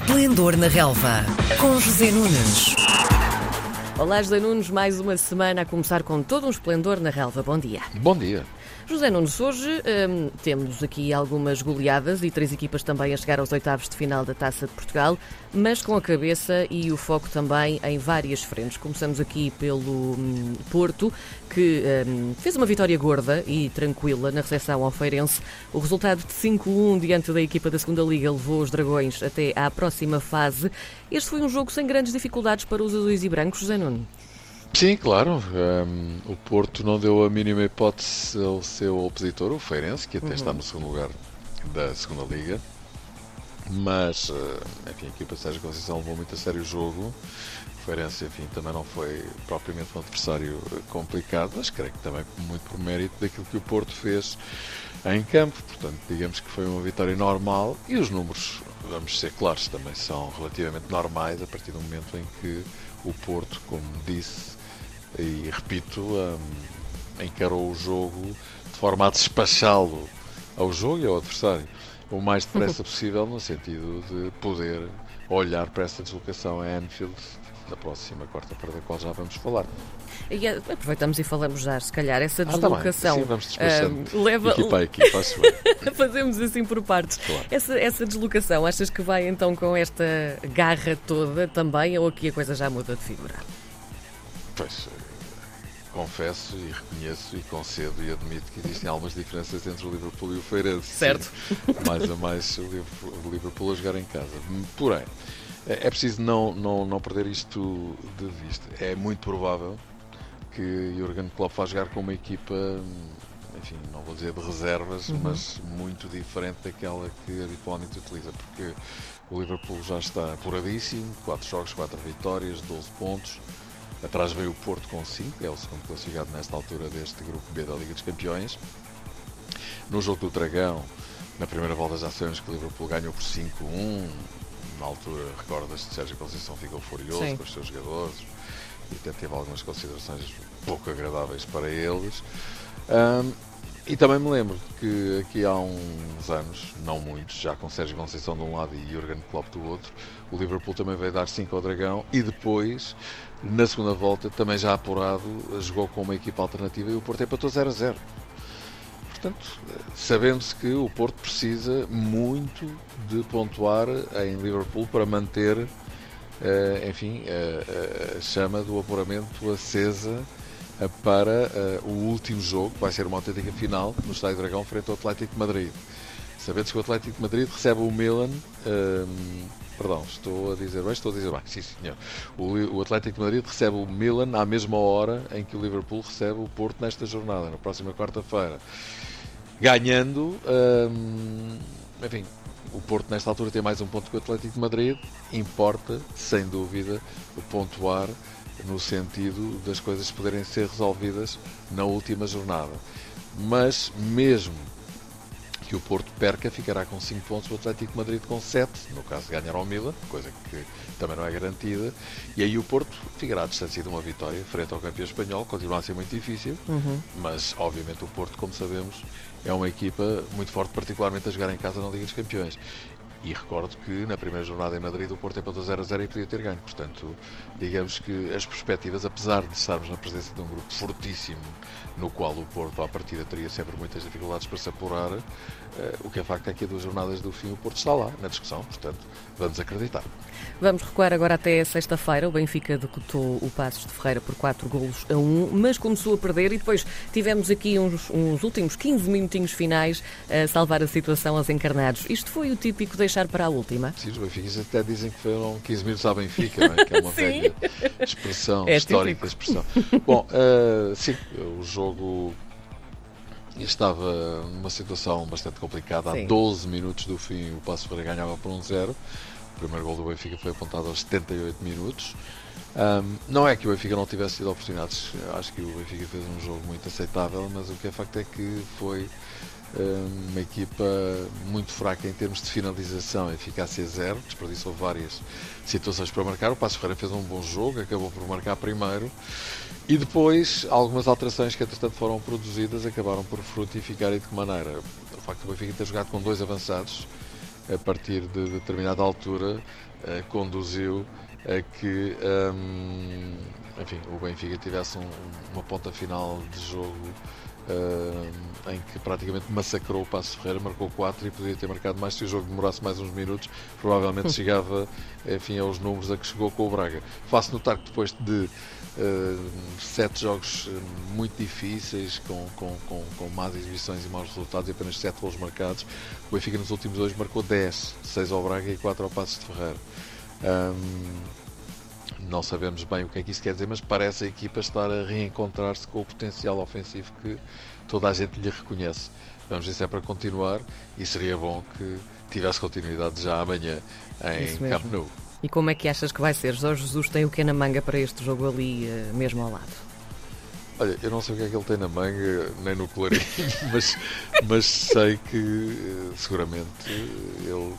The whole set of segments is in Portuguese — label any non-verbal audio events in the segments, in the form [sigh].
Esplendor na Relva, com José Nunes. Olá, José Nunes, mais uma semana a começar com todo um esplendor na relva. Bom dia. Bom dia. José Nunes, hoje hum, temos aqui algumas goleadas e três equipas também a chegar aos oitavos de final da Taça de Portugal, mas com a cabeça e o foco também em várias frentes. Começamos aqui pelo hum, Porto, que hum, fez uma vitória gorda e tranquila na recepção ao Feirense. O resultado de 5-1 diante da equipa da segunda Liga levou os Dragões até à próxima fase. Este foi um jogo sem grandes dificuldades para os azuis e brancos, José Nunes. Sim, claro. Um, o Porto não deu a mínima hipótese ao seu opositor, o Feirense, que até uhum. está no segundo lugar da segunda Liga. Mas, enfim, a equipa de Sérgio Conceição levou muito a sério o jogo. O Feirense, enfim, também não foi propriamente um adversário complicado, mas creio que também muito por mérito daquilo que o Porto fez em campo. Portanto, digamos que foi uma vitória normal e os números, vamos ser claros, também são relativamente normais a partir do momento em que o Porto, como disse, e repito, um, encarou o jogo de forma a despachá-lo ao jogo e ao adversário o mais depressa [laughs] possível, no sentido de poder olhar para esta deslocação a Anfield na próxima quarta-feira, da qual já vamos falar. E eh, aproveitamos e falamos já, se calhar, essa deslocação. Ah, tá Sim, vamos uh, leva... equipa a equipa, [laughs] Fazemos assim por partes. Claro. Essa, essa deslocação, achas que vai então com esta garra toda também, ou aqui a coisa já muda de figura? Pois, confesso e reconheço e concedo e admito que existem algumas diferenças entre o Liverpool e o Feirense. Certo. [laughs] Mais a mais o Liverpool a jogar em casa. Porém, é, é preciso não, não, não perder isto de vista. É muito provável que Jurgen Klopp vá jogar com uma equipa, enfim, não vou dizer de reservas, uhum. mas muito diferente daquela que habitualmente utiliza, porque o Liverpool já está apuradíssimo, 4 jogos, 4 vitórias, 12 pontos Atrás veio o Porto com 5, é o segundo classificado nesta altura deste grupo B da Liga dos Campeões. No jogo do Dragão, na primeira volta já sabemos que o Liverpool ganhou por 5-1. Na altura, recordas que Sérgio Conceição ficou furioso Sim. com os seus jogadores e até teve algumas considerações pouco agradáveis para eles. Um, e também me lembro que aqui há uns anos, não muitos, já com Sérgio Conceição de um lado e Jurgen Klopp do outro, o Liverpool também veio dar 5 ao Dragão e depois, na segunda volta, também já apurado, jogou com uma equipa alternativa e o Porto empatou 0 a 0. Portanto, sabendo-se que o Porto precisa muito de pontuar em Liverpool para manter, eh, enfim, a chama do apuramento acesa para uh, o último jogo, que vai ser uma autêntica final, no Estádio Dragão, frente ao Atlético de Madrid. Sabendo que o Atlético de Madrid recebe o Milan. Ehm, perdão, estou a dizer bem, estou a dizer bem, sim senhor. O, o, Atlético de Madrid recebe o Milan à mesma hora em que o Liverpool recebe o Porto nesta jornada, na próxima quarta-feira. Ganhando, ehm, enfim, o Porto nesta altura tem mais um ponto que o Atlético de Madrid. Importa, sem dúvida, pontuar no sentido das coisas poderem ser resolvidas na última jornada. Mas mesmo que o Porto perca, ficará com 5 pontos, o Atlético Madrid com 7, no caso de ganhar ao Milan, coisa que também não é garantida, e aí o Porto ficará à distância de uma vitória frente ao campeão espanhol, continua a ser muito difícil, uhum. mas obviamente o Porto, como sabemos, é uma equipa muito forte, particularmente a jogar em casa na Liga dos Campeões. E recordo que na primeira jornada em Madrid o Porto empatou 0 a 0 e podia ter ganho. Portanto, digamos que as perspectivas, apesar de estarmos na presença de um grupo fortíssimo, no qual o Porto à partida teria sempre muitas dificuldades para se apurar, eh, o que é facto é que a duas jornadas do fim o Porto está lá na discussão. Portanto, vamos acreditar. Vamos recuar agora até sexta-feira. O Benfica derrotou o Passos de Ferreira por 4 golos a 1, mas começou a perder e depois tivemos aqui uns, uns últimos 15 minutinhos finais a salvar a situação aos encarnados. Isto foi o típico deixar para a última? Sim, os Benfica até dizem que foram 15 minutos ao Benfica, é? que é uma [laughs] velha expressão, é histórica expressão. Bom, uh, sim, o jogo estava numa situação bastante complicada. Sim. Há 12 minutos do fim, o Passo Ferreira ganhava por 1-0. Um o primeiro gol do Benfica foi apontado aos 78 minutos. Um, não é que o Benfica não tivesse tido oportunidades, acho que o Benfica fez um jogo muito aceitável, mas o que é facto é que foi uma equipa muito fraca em termos de finalização, eficácia zero, desperdiçou várias situações para marcar. O Passo Ferreira fez um bom jogo, acabou por marcar primeiro e depois algumas alterações que entretanto foram produzidas acabaram por frutificar e de que maneira? O facto do Benfica ter jogado com dois avançados a partir de determinada altura, conduziu a que um, enfim, o Benfica tivesse um, uma ponta final de jogo uh, em que praticamente massacrou o Passo Ferreira, marcou 4 e poderia ter marcado mais se o jogo demorasse mais uns minutos, provavelmente [laughs] chegava enfim, aos números a que chegou com o Braga. Faço notar que depois de uh, sete jogos muito difíceis, com, com, com, com más exibições e maus resultados e apenas sete gols marcados, o Benfica nos últimos dois marcou 10, 6 ao Braga e 4 ao Passo de Ferreira. Um, não sabemos bem o que é que isso quer dizer, mas parece a equipa estar a reencontrar-se com o potencial ofensivo que toda a gente lhe reconhece. Vamos ver se é para continuar e seria bom que tivesse continuidade já amanhã em Camp Nou. E como é que achas que vai ser? Jorge Jesus tem o que na manga para este jogo ali, eh, mesmo ao lado? Olha, eu não sei o que é que ele tem na manga, nem no colarinho, [laughs] mas, mas sei que eh, seguramente ele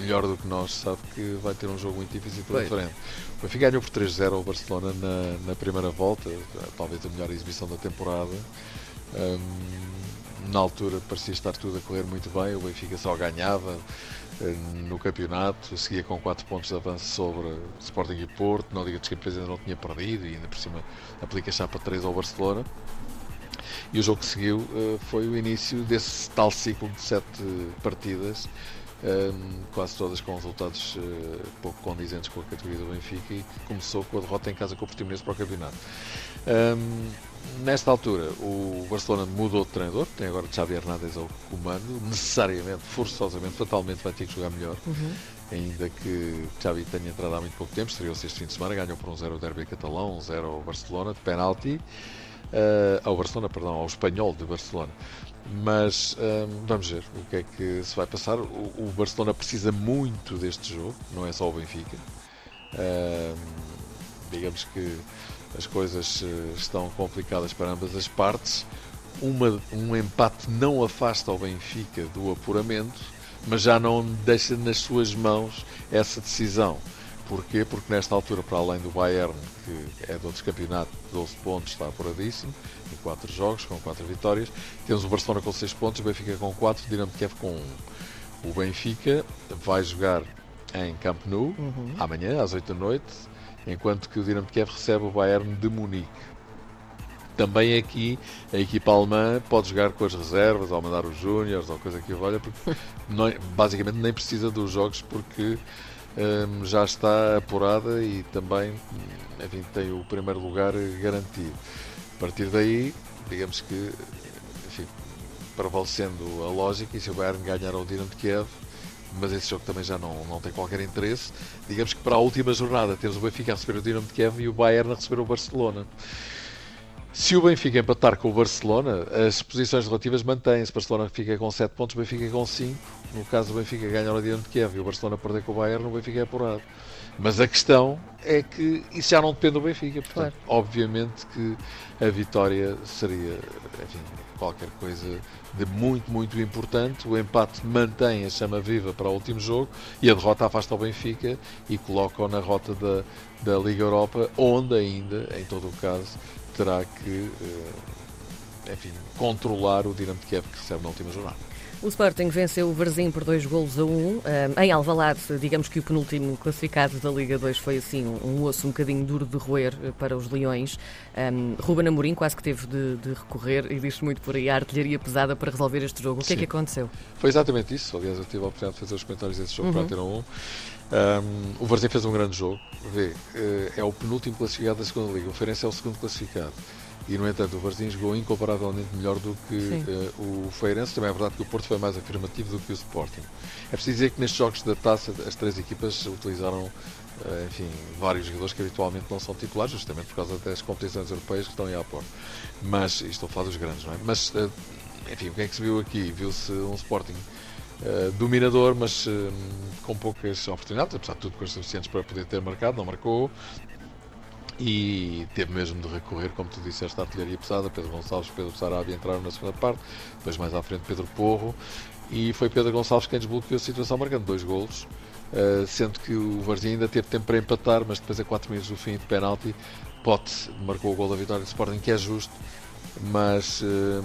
melhor do que nós, sabe que vai ter um jogo muito difícil pela frente. O Benfica ganhou por 3-0 ao Barcelona na, na, primeira volta, talvez a melhor exibição da temporada. Um, na altura parecia estar tudo a correr muito bem, o Benfica só ganhava um, no campeonato, seguia com 4 pontos de avanço sobre Sporting e Porto, na Liga dos Campeões ainda não tinha perdido e ainda por cima aplica chapa 3 ao Barcelona. E o jogo que seguiu uh, foi o início desse tal ciclo de 7 partidas um, quase todas com resultados uh, pouco condizentes com a categoria do Benfica e começou com a derrota em casa com o Portimonense para o campeonato. Um, nesta altura, o Barcelona mudou de treinador, tem agora Xavi Hernández ao comando, necessariamente, forçosamente, fatalmente vai ter que jogar melhor. Uhum. Ainda que Xavi tenha entrado há muito pouco tempo, estreou-se este fim de semana, ganhou por um 0 o Derby Catalão, um 0 ao Barcelona, de penalti, uh, ao Barcelona, perdão, ao Espanhol de Barcelona. Mas hum, vamos ver o que é que se vai passar. O, o, Barcelona precisa muito deste jogo, não é só o Benfica. Hum, digamos que as coisas eh, estão complicadas para ambas as partes. Uma, um empate não afasta o Benfica do apuramento, mas já não deixa nas suas mãos essa decisão. Porquê? Porque nesta altura, para além do Bayern, que é outro campeonato, 12 pontos, está apuradíssimo, em 4 jogos, com 4 vitórias. Temos o Barcelona com 6 pontos, o Benfica com 4, o Dinamo Kiev com 1. O Benfica vai jogar em Camp Nou, uhum. amanhã, às 8 da noite, enquanto que o Dinamo Kiev recebe o Bayern de Munique. Também aqui a equipa alemã pode jogar com as reservas, ou mandar os júniores, ou coisa que valha, porque [laughs] não, é, basicamente nem precisa dos jogos porque um, já está apurada e também enfim, tem o primeiro lugar garantido. A partir daí, digamos que, enfim, prevalecendo a lógica, e se o Bayern ganhar ao Dinamo de Kiev, mas esse jogo também já não, não tem qualquer interesse, digamos que para a última jornada temos o Benfica a receber o Dinamo de Kiev e o Bayern a receber o Barcelona. Se o Benfica empatar com o Barcelona, as posições relativas mantêm-se. O Barcelona fica com 7 pontos, o Benfica com 5. No caso do Benfica ganhar o Dinamo de Kiev e o Barcelona perder com o Bayern, o Benfica é apurado. Mas a questão é que isso já não depende do Benfica. Portanto, claro. obviamente que a vitória seria, enfim, qualquer coisa de muito, muito importante. O empate mantém a chama viva para o último jogo e a derrota afasta o Benfica e coloca-o na rota da, da Liga Europa, onde ainda, em todo o caso, terá que eh, enfim, controlar o Dinamo de Kiev que recebe na última jornada. O Sporting venceu o Varzim por dois golos a um. Um, em Alvalade, digamos que o penúltimo classificado da Liga 2 foi assim um, osso um bocadinho duro de roer eh, para os Leões. Um, Ruben Amorim quase que teve de, de recorrer, e diz muito por aí, a artilharia pesada para resolver este jogo. O que Sim. é que aconteceu? Foi exatamente isso. Aliás, eu tive a oportunidade de fazer os comentários desse jogo uhum. para ter um. Um, o Varzim fez um grande jogo. Vê, eh, é o penúltimo classificado da segunda Liga. O Ferenc é o segundo classificado e no entanto o Varzim jogou incomparavelmente melhor do que uh, o Feirense. Também é verdade que o Porto foi mais afirmativo do que o Sporting. É preciso dizer que nestes jogos da taça as três equipas utilizaram uh, enfim, vários jogadores que habitualmente não são titulares, justamente por causa das competições europeias que estão aí à porta. Mas, estou a falar dos grandes, não é? Mas, uh, enfim, o que é que se viu aqui? Viu-se um Sporting Uh, dominador, mas uh, com poucas oportunidades, apesar de tudo coisas suficientes para poder ter marcado, não marcou e teve mesmo de recorrer, como tu disseste, à artilharia pesada. Pedro Gonçalves Pedro Sarabia entraram na segunda parte, depois mais à frente Pedro Porro, e foi Pedro Gonçalves quem desbloqueou a situação, marcando dois golos. Uh, sendo que o Varzim ainda teve tempo para empatar, mas depois a 4 minutos do fim de penalti, Pote marcou o gol da vitória do Sporting, que é justo, mas hum,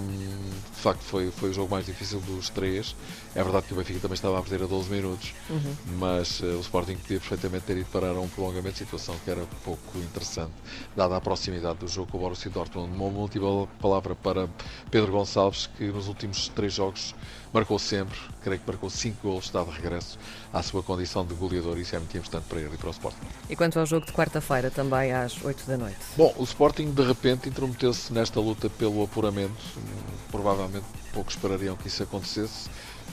de facto foi, foi o jogo mais difícil dos três. É verdade que o Benfica também estava a perder a 12 minutos, Uhum. mas uh, o Sporting podia perfeitamente ter ido parar a um prolongamento, situação que era pouco interessante, dada a proximidade do jogo com o Borussia Dortmund. Uma última palavra para Pedro Gonçalves, que nos últimos três jogos marcou sempre, creio que marcou 5 gols, está de regresso à sua condição de goleador, isso é muito importante para ele e para o Sporting. E quanto ao jogo de quarta-feira, também às 8 da noite? Bom, o Sporting de repente intrometeu-se nesta luta pelo apuramento. Provavelmente poucos esperariam que isso acontecesse.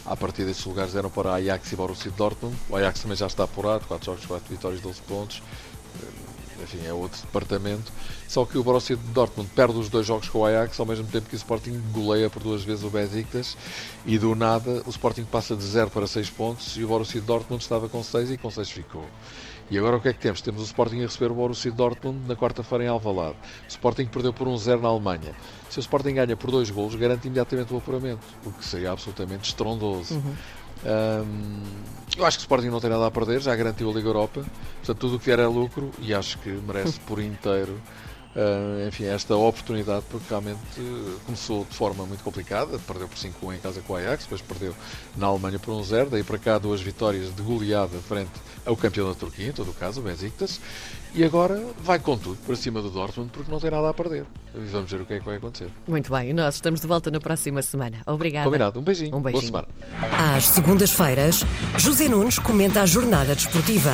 A partir destes lugares eram para Ajax e Borussia Dortmund. O Ajax também já está apurado, 4 jogos, 4 vitórias, 12 pontos. Enfim, é outro departamento. Só que o Borussia Dortmund perde os dois jogos com o Ajax, ao mesmo tempo que o Sporting goleia por duas vezes o Besiktas. E do nada, o Sporting passa de 0 para 6 pontos e o Borussia Dortmund estava com 6 e com 6 ficou. E agora o que é que temos? Temos o Sporting a receber o Borussia Dortmund na quarta-feira em Alvalade. O Sporting perdeu por 1-0 na Alemanha. Se o Sporting ganha por dois golos, garante imediatamente o apuramento, o que seria absolutamente estrondoso. Uhum. Hum, eu acho que o Sporting não tem nada a perder, já garantiu a Liga Europa, portanto tudo o que vier é lucro e acho que merece por inteiro uh, enfim, esta oportunidade, porque realmente uh, começou de forma muito complicada, perdeu por 5-1 em casa com o Ajax, depois perdeu na Alemanha por 1-0, daí para cá duas vitórias de goleada frente ao campeão da Turquia, em todo o caso, o Besiktas, e agora vai com tudo para cima do Dortmund, porque não tem nada a perder. Vamos ver o que é que vai acontecer. Muito bem, e nós estamos de volta na próxima semana. Obrigada. Combinado, um beijinho. Um beijinho. Boa semana. Às segundas-feiras, José Nunes comenta a jornada desportiva.